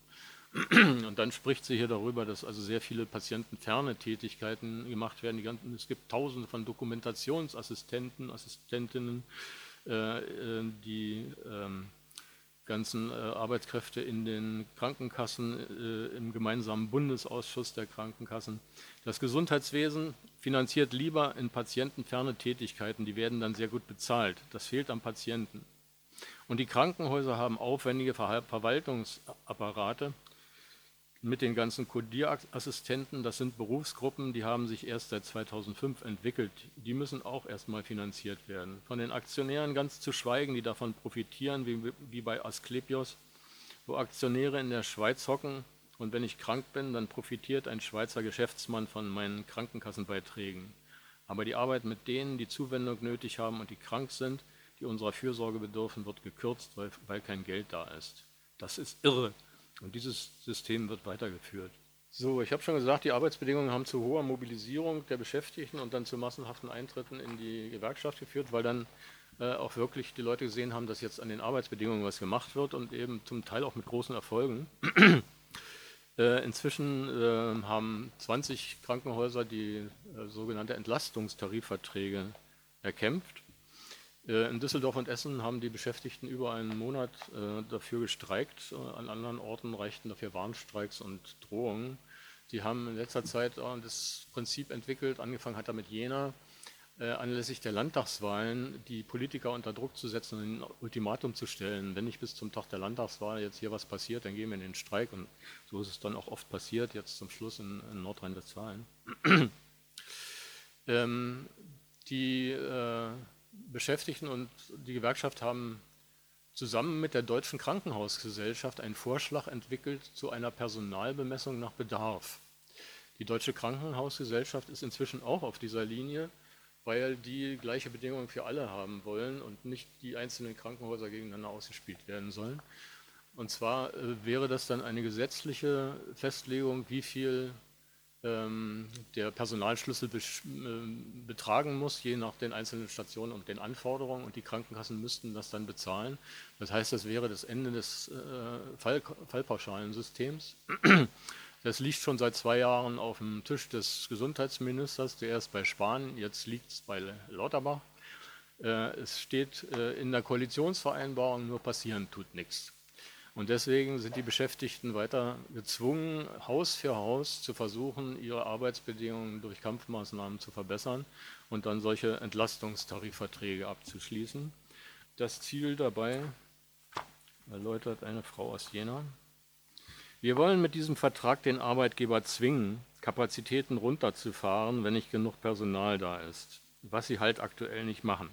(clears throat) Und dann spricht sie hier darüber, dass also sehr viele patientenferne Tätigkeiten gemacht werden. es gibt tausende von Dokumentationsassistenten, Assistentinnen, äh, äh, die ähm, ganzen äh, Arbeitskräfte in den Krankenkassen, äh, im gemeinsamen Bundesausschuss der Krankenkassen. Das Gesundheitswesen finanziert lieber in patientenferne Tätigkeiten, die werden dann sehr gut bezahlt. Das fehlt am Patienten. Und die Krankenhäuser haben aufwendige Verwaltungsapparate mit den ganzen Codierassistenten. Das sind Berufsgruppen, die haben sich erst seit 2005 entwickelt. Die müssen auch erstmal finanziert werden. Von den Aktionären ganz zu schweigen, die davon profitieren, wie, wie bei Asklepios, wo Aktionäre in der Schweiz hocken und wenn ich krank bin, dann profitiert ein Schweizer Geschäftsmann von meinen Krankenkassenbeiträgen. Aber die Arbeit mit denen, die Zuwendung nötig haben und die krank sind, die unserer Fürsorge bedürfen, wird gekürzt, weil, weil kein Geld da ist. Das ist irre. Und dieses System wird weitergeführt. So, ich habe schon gesagt, die Arbeitsbedingungen haben zu hoher Mobilisierung der Beschäftigten und dann zu massenhaften Eintritten in die Gewerkschaft geführt, weil dann äh, auch wirklich die Leute gesehen haben, dass jetzt an den Arbeitsbedingungen was gemacht wird und eben zum Teil auch mit großen Erfolgen. (clears throat) äh, inzwischen äh, haben 20 Krankenhäuser die äh, sogenannte Entlastungstarifverträge erkämpft. Äh, in Düsseldorf und Essen haben die Beschäftigten über einen Monat äh, dafür gestreikt. Äh, an anderen Orten reichten dafür Warnstreiks und Drohungen. Die haben in letzter Zeit das Prinzip entwickelt, angefangen hat damit Jena, anlässlich der Landtagswahlen die Politiker unter Druck zu setzen und ein Ultimatum zu stellen. Wenn nicht bis zum Tag der Landtagswahl jetzt hier was passiert, dann gehen wir in den Streik. Und so ist es dann auch oft passiert, jetzt zum Schluss in, in Nordrhein-Westfalen. (clears throat) ähm, die äh, Beschäftigten und die Gewerkschaft haben zusammen mit der Deutschen Krankenhausgesellschaft einen Vorschlag entwickelt zu einer Personalbemessung nach Bedarf. Die Deutsche Krankenhausgesellschaft ist inzwischen auch auf dieser Linie, weil die gleiche Bedingungen für alle haben wollen und nicht die einzelnen Krankenhäuser gegeneinander ausgespielt werden sollen. Und zwar äh, wäre das dann eine gesetzliche Festlegung, wie viel der Personalschlüssel äh, betragen muss, je nach den einzelnen Stationen und den Anforderungen. Und die Krankenkassen müssten das dann bezahlen. Das heißt, das wäre das Ende des äh, Fall, Fallpauschalensystems. Das liegt schon seit zwei Jahren auf dem Tisch des Gesundheitsministers, der erst bei Spahn, jetzt liegt es bei Lauterbach. Es steht in der Koalitionsvereinbarung, nur passieren tut nichts. Und deswegen sind die Beschäftigten weiter gezwungen, Haus für Haus zu versuchen, ihre Arbeitsbedingungen durch Kampfmaßnahmen zu verbessern und dann solche Entlastungstarifverträge abzuschließen. Das Ziel dabei erläutert eine Frau aus Jena. Wir wollen mit diesem Vertrag den Arbeitgeber zwingen, Kapazitäten runterzufahren, wenn nicht genug Personal da ist, was sie halt aktuell nicht machen.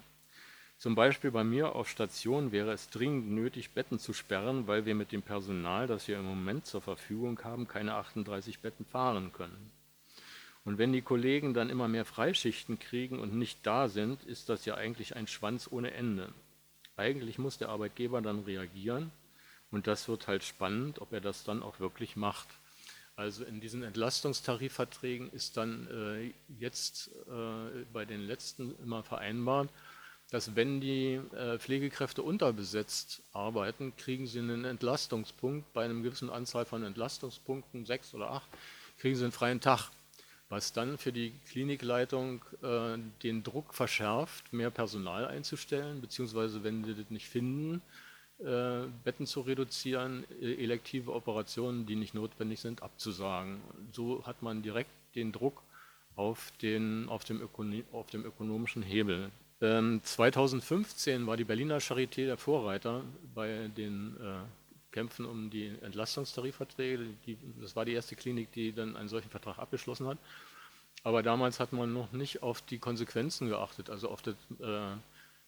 Zum Beispiel bei mir auf Station wäre es dringend nötig, Betten zu sperren, weil wir mit dem Personal, das wir im Moment zur Verfügung haben, keine 38 Betten fahren können. Und wenn die Kollegen dann immer mehr Freischichten kriegen und nicht da sind, ist das ja eigentlich ein Schwanz ohne Ende. Eigentlich muss der Arbeitgeber dann reagieren und das wird halt spannend, ob er das dann auch wirklich macht. Also in diesen Entlastungstarifverträgen ist dann äh, jetzt äh, bei den letzten immer vereinbart, dass wenn die äh, Pflegekräfte unterbesetzt arbeiten, kriegen sie einen Entlastungspunkt. Bei einem gewissen Anzahl von Entlastungspunkten, sechs oder acht, kriegen sie einen freien Tag, was dann für die Klinikleitung äh, den Druck verschärft, mehr Personal einzustellen, beziehungsweise wenn sie das nicht finden, äh, Betten zu reduzieren, äh, elektive Operationen, die nicht notwendig sind, abzusagen. So hat man direkt den Druck auf, den, auf, dem, auf dem ökonomischen Hebel. 2015 ähm, war die Berliner Charité der Vorreiter bei den äh, Kämpfen um die Entlastungstarifverträge. Die, das war die erste Klinik, die dann einen solchen Vertrag abgeschlossen hat. Aber damals hat man noch nicht auf die Konsequenzen geachtet, also auf das äh,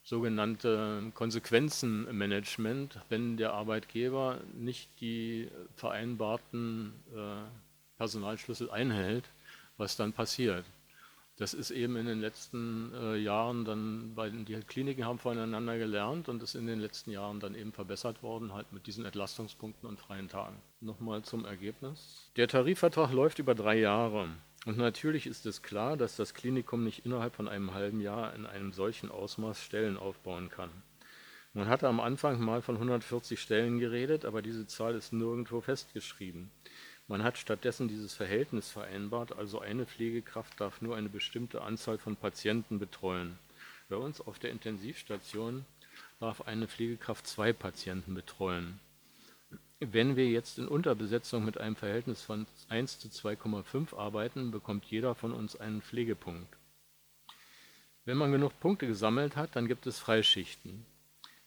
sogenannte Konsequenzenmanagement, wenn der Arbeitgeber nicht die vereinbarten äh, Personalschlüssel einhält, was dann passiert. Das ist eben in den letzten äh, Jahren dann, weil die Kliniken haben voneinander gelernt und ist in den letzten Jahren dann eben verbessert worden, halt mit diesen Entlastungspunkten und freien Tagen. Nochmal zum Ergebnis. Der Tarifvertrag läuft über drei Jahre. Und natürlich ist es klar, dass das Klinikum nicht innerhalb von einem halben Jahr in einem solchen Ausmaß Stellen aufbauen kann. Man hatte am Anfang mal von 140 Stellen geredet, aber diese Zahl ist nirgendwo festgeschrieben. Man hat stattdessen dieses Verhältnis vereinbart, also eine Pflegekraft darf nur eine bestimmte Anzahl von Patienten betreuen. Bei uns auf der Intensivstation darf eine Pflegekraft zwei Patienten betreuen. Wenn wir jetzt in Unterbesetzung mit einem Verhältnis von 1 zu 2,5 arbeiten, bekommt jeder von uns einen Pflegepunkt. Wenn man genug Punkte gesammelt hat, dann gibt es Freischichten.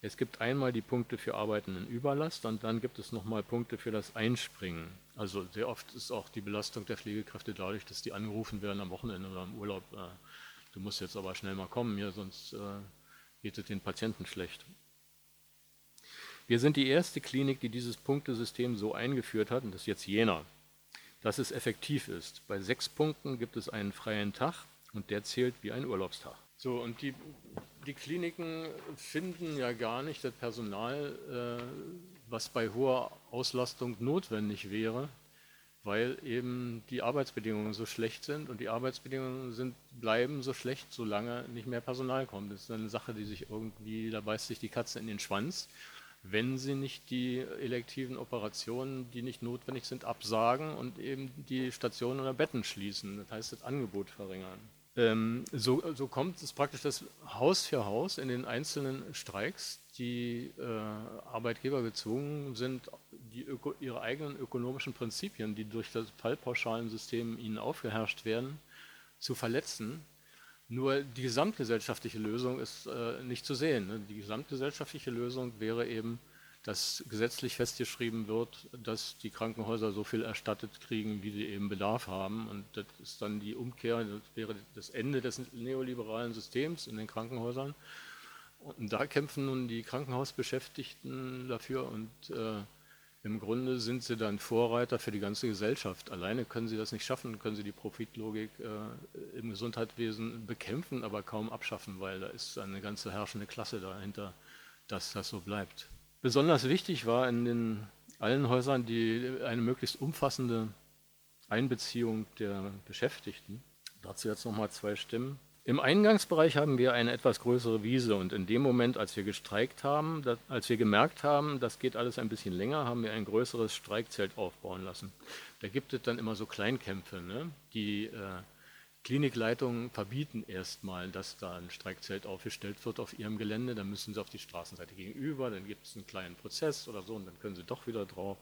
Es gibt einmal die Punkte für Arbeiten in Überlast und dann gibt es nochmal Punkte für das Einspringen. Also sehr oft ist auch die Belastung der Pflegekräfte dadurch, dass die angerufen werden am Wochenende oder im Urlaub. Äh, du musst jetzt aber schnell mal kommen hier, sonst äh, geht es den Patienten schlecht. Wir sind die erste Klinik, die dieses Punktesystem so eingeführt hat, und das ist jetzt Jena, dass es effektiv ist. Bei sechs Punkten gibt es einen freien Tag und der zählt wie ein Urlaubstag. So, und die, die Kliniken finden ja gar nicht das Personal, äh, was bei hoher Auslastung notwendig wäre, weil eben die Arbeitsbedingungen so schlecht sind und die Arbeitsbedingungen sind, bleiben so schlecht, solange nicht mehr Personal kommt. Das ist eine Sache, die sich irgendwie, da beißt sich die Katze in den Schwanz, wenn sie nicht die elektiven Operationen, die nicht notwendig sind, absagen und eben die Stationen oder Betten schließen. Das heißt, das Angebot verringern. Ähm, so, so, kommt es praktisch das Haus für Haus in den einzelnen Streiks, die äh, Arbeitgeber gezwungen sind, Öko, ihre eigenen ökonomischen Prinzipien, die durch das Fallpauschalensystem ihnen aufgeherrscht werden, zu verletzen, Nur die gesamtgesellschaftliche Lösung ist äh, nicht zu sehen. Ne? Die gesamtgesellschaftliche Lösung wäre eben, dass gesetzlich festgeschrieben wird, dass die Krankenhäuser so viel erstattet kriegen, wie sie eben Bedarf haben. Und das ist dann die Umkehr, das wäre das Ende des neoliberalen Systems in den Krankenhäusern. Und da kämpfen nun die Krankenhausbeschäftigten dafür und äh, im Grunde sind sie dann Vorreiter für die ganze Gesellschaft. Alleine können sie das nicht schaffen, können sie die Profitlogik äh, im Gesundheitswesen bekämpfen, aber kaum abschaffen, weil da ist eine ganze herrschende Klasse dahinter, dass das so bleibt. Besonders wichtig war in den allen Häusern die, eine möglichst umfassende Einbeziehung der Beschäftigten. Dazu jetzt nochmal zwei Stimmen. Im Eingangsbereich haben wir eine etwas größere Wiese und in dem Moment, als wir gestreikt haben, als wir gemerkt haben, das geht alles ein bisschen länger, haben wir ein größeres Streikzelt aufbauen lassen. Da gibt es dann immer so Kleinkämpfe, ne? die äh, Klinikleitungen verbieten erstmal, dass da ein Streikzelt aufgestellt wird auf ihrem Gelände. Dann müssen sie auf die Straßenseite gegenüber, dann gibt es einen kleinen Prozess oder so und dann können sie doch wieder drauf.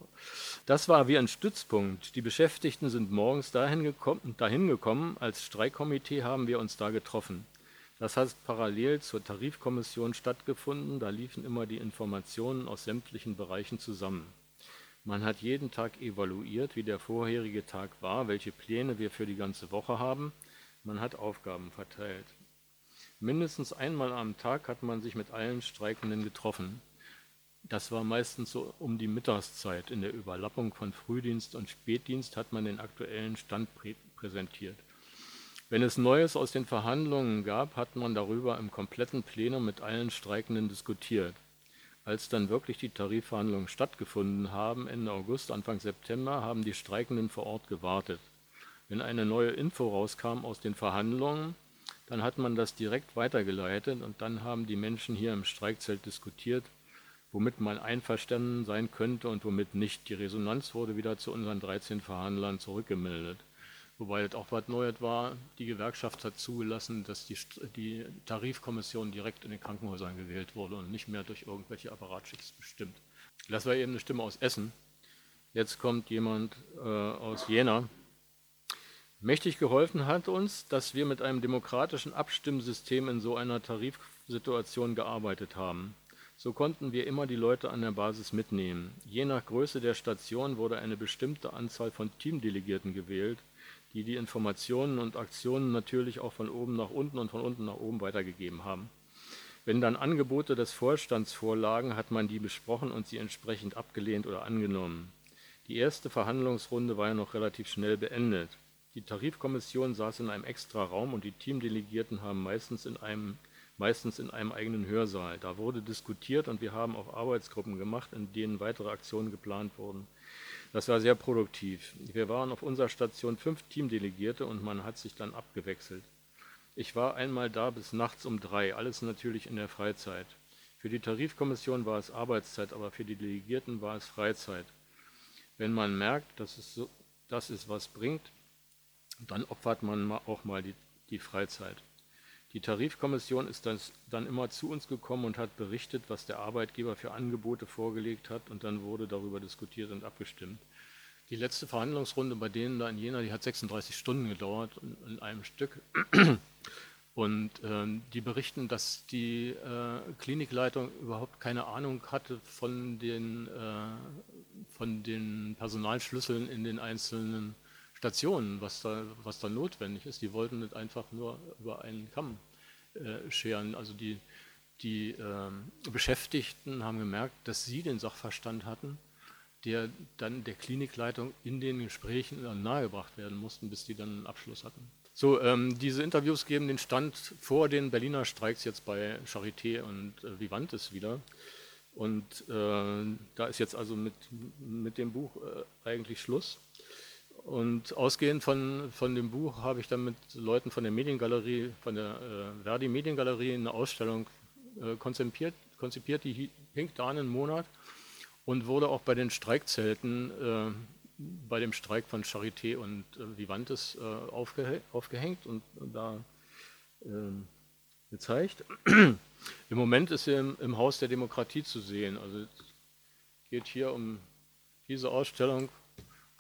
Das war wie ein Stützpunkt. Die Beschäftigten sind morgens dahin gekommen, dahin gekommen. Als Streikkomitee haben wir uns da getroffen. Das hat parallel zur Tarifkommission stattgefunden. Da liefen immer die Informationen aus sämtlichen Bereichen zusammen. Man hat jeden Tag evaluiert, wie der vorherige Tag war, welche Pläne wir für die ganze Woche haben man hat Aufgaben verteilt. Mindestens einmal am Tag hat man sich mit allen Streikenden getroffen. Das war meistens so um die Mittagszeit. In der Überlappung von Frühdienst und Spätdienst hat man den aktuellen Stand prä präsentiert. Wenn es Neues aus den Verhandlungen gab, hat man darüber im kompletten Plenum mit allen Streikenden diskutiert. Als dann wirklich die Tarifverhandlungen stattgefunden haben, Ende August, Anfang September, haben die Streikenden vor Ort gewartet. Wenn eine neue Info rauskam aus den Verhandlungen, dann hat man das direkt weitergeleitet und dann haben die Menschen hier im Streikzelt diskutiert, womit man einverstanden sein könnte und womit nicht. Die Resonanz wurde wieder zu unseren 13 Verhandlern zurückgemeldet. Wobei das auch was Neues war, die Gewerkschaft hat zugelassen, dass die, die Tarifkommission direkt in den Krankenhäusern gewählt wurde und nicht mehr durch irgendwelche Apparatschicks bestimmt. Das war eben eine Stimme aus Essen. Jetzt kommt jemand äh, aus Jena, Mächtig geholfen hat uns, dass wir mit einem demokratischen Abstimmsystem in so einer Tarifsituation gearbeitet haben. So konnten wir immer die Leute an der Basis mitnehmen. Je nach Größe der Station wurde eine bestimmte Anzahl von Teamdelegierten gewählt, die die Informationen und Aktionen natürlich auch von oben nach unten und von unten nach oben weitergegeben haben. Wenn dann Angebote des Vorstands vorlagen, hat man die besprochen und sie entsprechend abgelehnt oder angenommen. Die erste Verhandlungsrunde war ja noch relativ schnell beendet. Die Tarifkommission saß in einem extra Raum und die Teamdelegierten haben meistens in einem meistens in einem eigenen Hörsaal. Da wurde diskutiert und wir haben auch Arbeitsgruppen gemacht, in denen weitere Aktionen geplant wurden. Das war sehr produktiv. Wir waren auf unserer Station fünf Teamdelegierte und man hat sich dann abgewechselt. Ich war einmal da bis nachts um drei, alles natürlich in der Freizeit. Für die Tarifkommission war es Arbeitszeit, aber für die Delegierten war es Freizeit. Wenn man merkt, dass es, so, dass es was bringt, dann opfert man auch mal die, die Freizeit. Die Tarifkommission ist dann immer zu uns gekommen und hat berichtet, was der Arbeitgeber für Angebote vorgelegt hat und dann wurde darüber diskutiert und abgestimmt. Die letzte Verhandlungsrunde bei denen da in Jena, die hat 36 Stunden gedauert in, in einem Stück. (clears throat) Und ähm, die berichten, dass die äh, Klinikleitung überhaupt keine Ahnung hatte von den, äh, von den Personalschlüsseln in den einzelnen Stationen, was da, was da notwendig ist. Die wollten nicht einfach nur über einen Kamm äh, scheren. Also die, die äh, Beschäftigten haben gemerkt, dass sie den Sachverstand hatten, der dann der Klinikleitung in den Gesprächen nahegebracht werden mussten, bis die dann einen Abschluss hatten. So, ähm, diese Interviews geben den Stand vor den Berliner Streiks jetzt bei Charité und äh, Vivantes wieder. Und äh, da ist jetzt also mit, mit dem Buch äh, eigentlich Schluss. Und ausgehend von, von dem Buch habe ich dann mit Leuten von der Mediengalerie, von der äh, Verdi Mediengalerie eine Ausstellung äh, konzipiert, konzipiert, die hing da einen Monat und wurde auch bei den Streikzelten, äh, bei dem Streik von Charité und äh, Vivantes äh, aufge aufgehängt und, und da ähm, gezeigt. (clears throat) Im Moment ist sie im, im Haus der Demokratie zu sehen. Also es geht hier um diese Ausstellung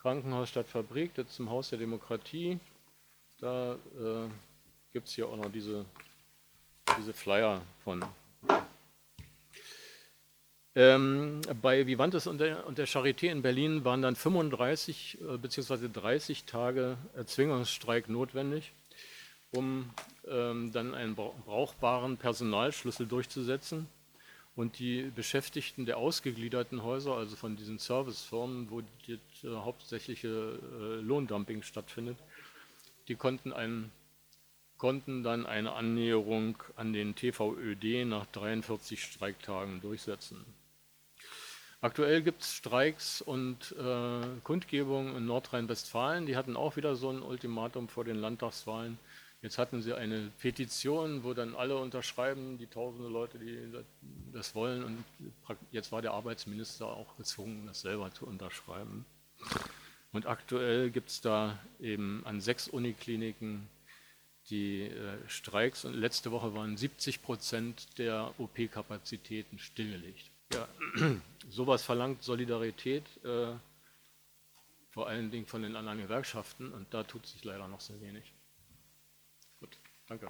Krankenhaus statt Fabrik, das ist im Haus der Demokratie. Da äh, gibt es hier auch noch diese, diese Flyer von. Ähm, bei Vivantes und der, und der Charité in Berlin waren dann 35 äh, bzw. 30 Tage Erzwingungsstreik notwendig, um ähm, dann einen brauchbaren Personalschlüssel durchzusetzen und die Beschäftigten der ausgegliederten Häuser, also von diesen Servicefirmen, wo das äh, hauptsächliche äh, Lohndumping stattfindet, die konnten, einen, konnten dann eine Annäherung an den TVÖD nach 43 Streiktagen durchsetzen. Aktuell gibt es Streiks und äh, Kundgebungen in Nordrhein-Westfalen. Die hatten auch wieder so ein Ultimatum vor den Landtagswahlen. Jetzt hatten sie eine Petition, wo dann alle unterschreiben, die tausende Leute, die das wollen. Und jetzt war der Arbeitsminister auch gezwungen, das selber zu unterschreiben. Und aktuell gibt es da eben an sechs Unikliniken die äh, Streiks. Und letzte Woche waren 70 Prozent der OP-Kapazitäten stillgelegt. Ja, (clears throat) sowas verlangt Solidarität, äh, vor allen Dingen von den anderen Gewerkschaften. Und da tut sich leider noch sehr wenig. Danke.